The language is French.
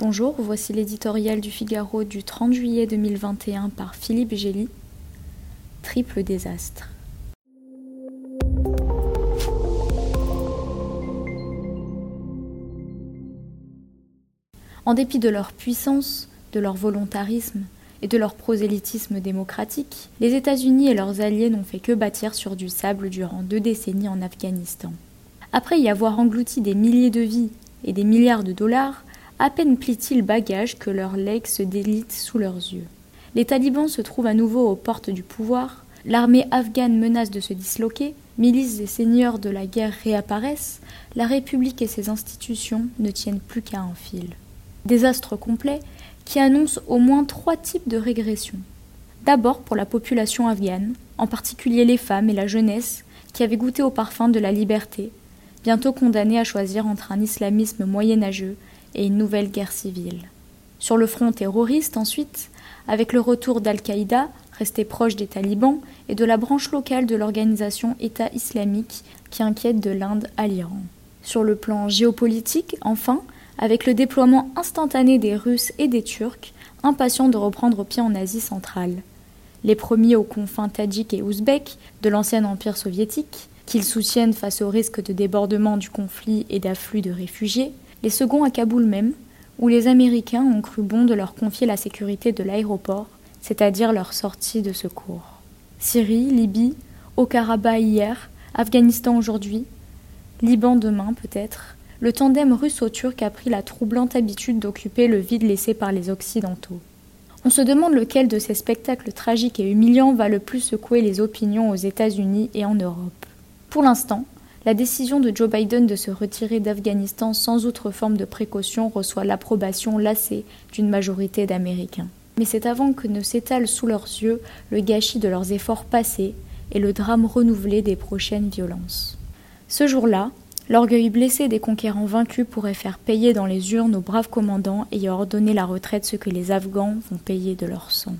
Bonjour, voici l'éditorial du Figaro du 30 juillet 2021 par Philippe Gély. Triple désastre. En dépit de leur puissance, de leur volontarisme et de leur prosélytisme démocratique, les États-Unis et leurs alliés n'ont fait que bâtir sur du sable durant deux décennies en Afghanistan. Après y avoir englouti des milliers de vies et des milliards de dollars, à peine plient-ils bagage que leurs legs se délitent sous leurs yeux. Les talibans se trouvent à nouveau aux portes du pouvoir, l'armée afghane menace de se disloquer, milices et seigneurs de la guerre réapparaissent, la République et ses institutions ne tiennent plus qu'à un fil. Désastre complet qui annonce au moins trois types de régression. D'abord pour la population afghane, en particulier les femmes et la jeunesse qui avaient goûté au parfum de la liberté, bientôt condamnées à choisir entre un islamisme moyenâgeux et une nouvelle guerre civile. Sur le front terroriste, ensuite, avec le retour d'Al-Qaïda, resté proche des talibans, et de la branche locale de l'organisation État islamique qui inquiète de l'Inde à l'Iran. Sur le plan géopolitique, enfin, avec le déploiement instantané des Russes et des Turcs, impatients de reprendre pied en Asie centrale. Les premiers aux confins tadjiks et ouzbeks de l'ancien empire soviétique, qu'ils soutiennent face au risque de débordement du conflit et d'afflux de réfugiés, les seconds à Kaboul même, où les Américains ont cru bon de leur confier la sécurité de l'aéroport, c'est-à-dire leur sortie de secours. Syrie, Libye, Haut-Karabakh hier, Afghanistan aujourd'hui, Liban demain peut-être, le tandem russo-turc a pris la troublante habitude d'occuper le vide laissé par les Occidentaux. On se demande lequel de ces spectacles tragiques et humiliants va le plus secouer les opinions aux États-Unis et en Europe. Pour l'instant, la décision de Joe Biden de se retirer d'Afghanistan sans autre forme de précaution reçoit l'approbation lassée d'une majorité d'Américains. Mais c'est avant que ne s'étale sous leurs yeux le gâchis de leurs efforts passés et le drame renouvelé des prochaines violences. Ce jour-là, l'orgueil blessé des conquérants vaincus pourrait faire payer dans les urnes aux braves commandants ayant ordonné la retraite ce que les Afghans vont payer de leur sang.